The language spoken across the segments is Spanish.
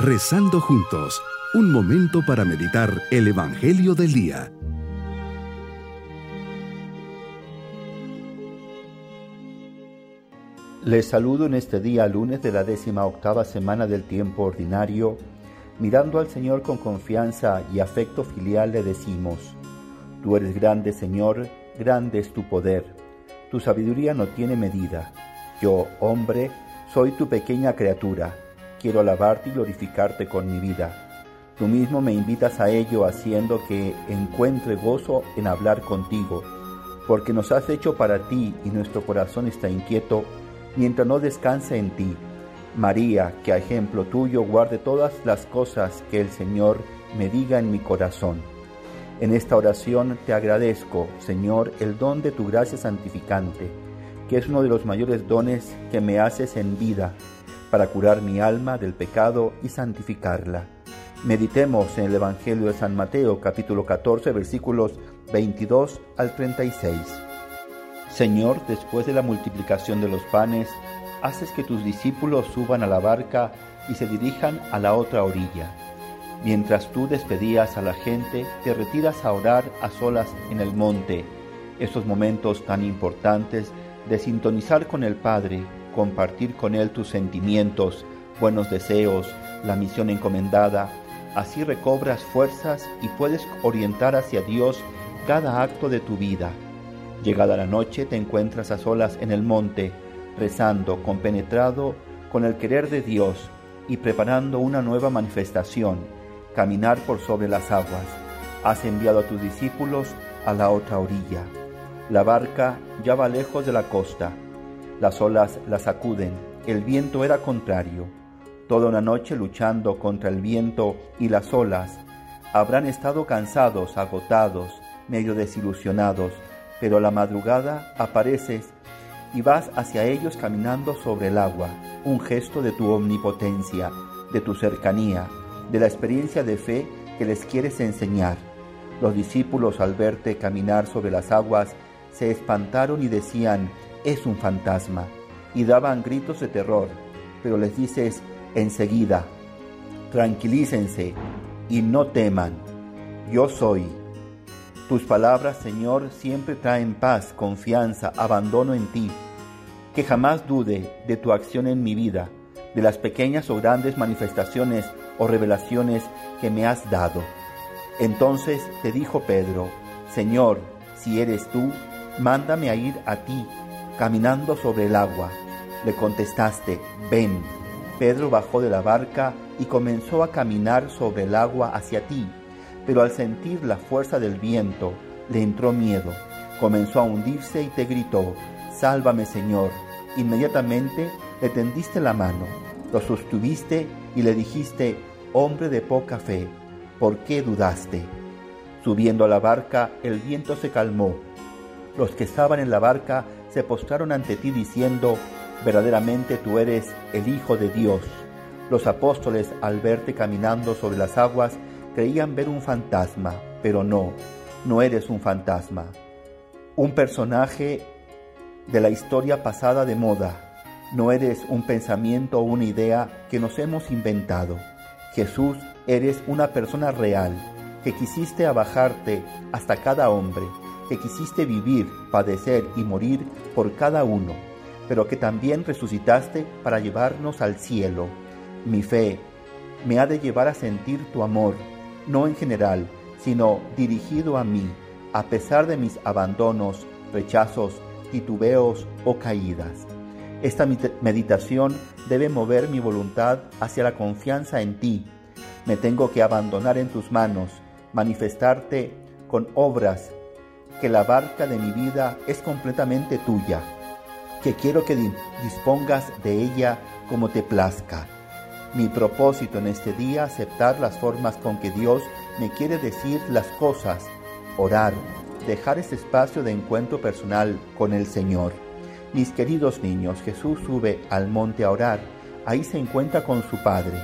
Rezando juntos, un momento para meditar el Evangelio del Día. Les saludo en este día lunes de la décima octava semana del tiempo ordinario. Mirando al Señor con confianza y afecto filial le decimos, Tú eres grande Señor, grande es tu poder, tu sabiduría no tiene medida. Yo, hombre, soy tu pequeña criatura, quiero alabarte y glorificarte con mi vida. Tú mismo me invitas a ello haciendo que encuentre gozo en hablar contigo, porque nos has hecho para ti y nuestro corazón está inquieto mientras no descanse en ti. María, que a ejemplo tuyo guarde todas las cosas que el Señor me diga en mi corazón. En esta oración te agradezco, Señor, el don de tu gracia santificante, que es uno de los mayores dones que me haces en vida, para curar mi alma del pecado y santificarla. Meditemos en el Evangelio de San Mateo capítulo 14 versículos 22 al 36. Señor, después de la multiplicación de los panes, haces que tus discípulos suban a la barca y se dirijan a la otra orilla. Mientras tú despedías a la gente, te retiras a orar a solas en el monte. Esos momentos tan importantes de sintonizar con el Padre, compartir con Él tus sentimientos, buenos deseos, la misión encomendada. Así recobras fuerzas y puedes orientar hacia Dios cada acto de tu vida. Llegada la noche te encuentras a solas en el monte, rezando, compenetrado con el querer de Dios y preparando una nueva manifestación, caminar por sobre las aguas. Has enviado a tus discípulos a la otra orilla. La barca ya va lejos de la costa. Las olas la sacuden. El viento era contrario. Toda una noche luchando contra el viento y las olas. Habrán estado cansados, agotados, medio desilusionados, pero a la madrugada apareces y vas hacia ellos caminando sobre el agua, un gesto de tu omnipotencia, de tu cercanía, de la experiencia de fe que les quieres enseñar. Los discípulos al verte caminar sobre las aguas se espantaron y decían, es un fantasma, y daban gritos de terror, pero les dices enseguida, tranquilícense y no teman, yo soy. Tus palabras, Señor, siempre traen paz, confianza, abandono en ti. Que jamás dude de tu acción en mi vida, de las pequeñas o grandes manifestaciones o revelaciones que me has dado. Entonces te dijo Pedro, Señor, si eres tú, mándame a ir a ti, caminando sobre el agua. Le contestaste, ven. Pedro bajó de la barca y comenzó a caminar sobre el agua hacia ti pero al sentir la fuerza del viento le entró miedo, comenzó a hundirse y te gritó, Sálvame Señor. Inmediatamente le tendiste la mano, lo sostuviste y le dijiste, Hombre de poca fe, ¿por qué dudaste? Subiendo a la barca, el viento se calmó. Los que estaban en la barca se postraron ante ti diciendo, verdaderamente tú eres el Hijo de Dios. Los apóstoles, al verte caminando sobre las aguas, creían ver un fantasma, pero no, no eres un fantasma. Un personaje de la historia pasada de moda. No eres un pensamiento o una idea que nos hemos inventado. Jesús, eres una persona real, que quisiste abajarte hasta cada hombre, que quisiste vivir, padecer y morir por cada uno, pero que también resucitaste para llevarnos al cielo. Mi fe me ha de llevar a sentir tu amor, no en general, sino dirigido a mí, a pesar de mis abandonos, rechazos, titubeos o caídas. Esta meditación debe mover mi voluntad hacia la confianza en ti. Me tengo que abandonar en tus manos, manifestarte con obras, que la barca de mi vida es completamente tuya, que quiero que dispongas de ella como te plazca mi propósito en este día, aceptar las formas con que Dios me quiere decir las cosas, orar, dejar ese espacio de encuentro personal con el Señor. Mis queridos niños, Jesús sube al monte a orar, ahí se encuentra con su Padre.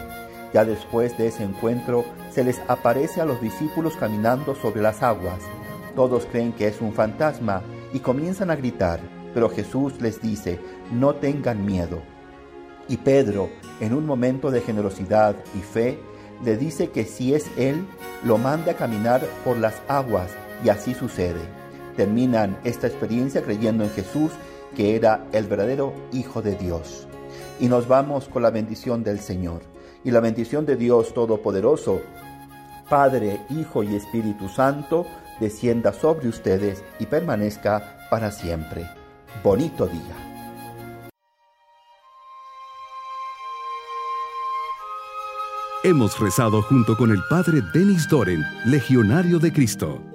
Ya después de ese encuentro, se les aparece a los discípulos caminando sobre las aguas. Todos creen que es un fantasma y comienzan a gritar, pero Jesús les dice, no tengan miedo Y Pedro, en un momento de generosidad y fe, le dice que si es él, lo mande a caminar por las aguas y así sucede. Terminan esta experiencia creyendo en Jesús, que era el verdadero Hijo de Dios. Y nos vamos con la bendición del Señor. Y la bendición de Dios Todopoderoso, Padre, Hijo y Espíritu Santo, descienda sobre ustedes y permanezca para siempre. Bonito día. Hemos rezado junto con el Padre Denis Doren, Legionario de Cristo.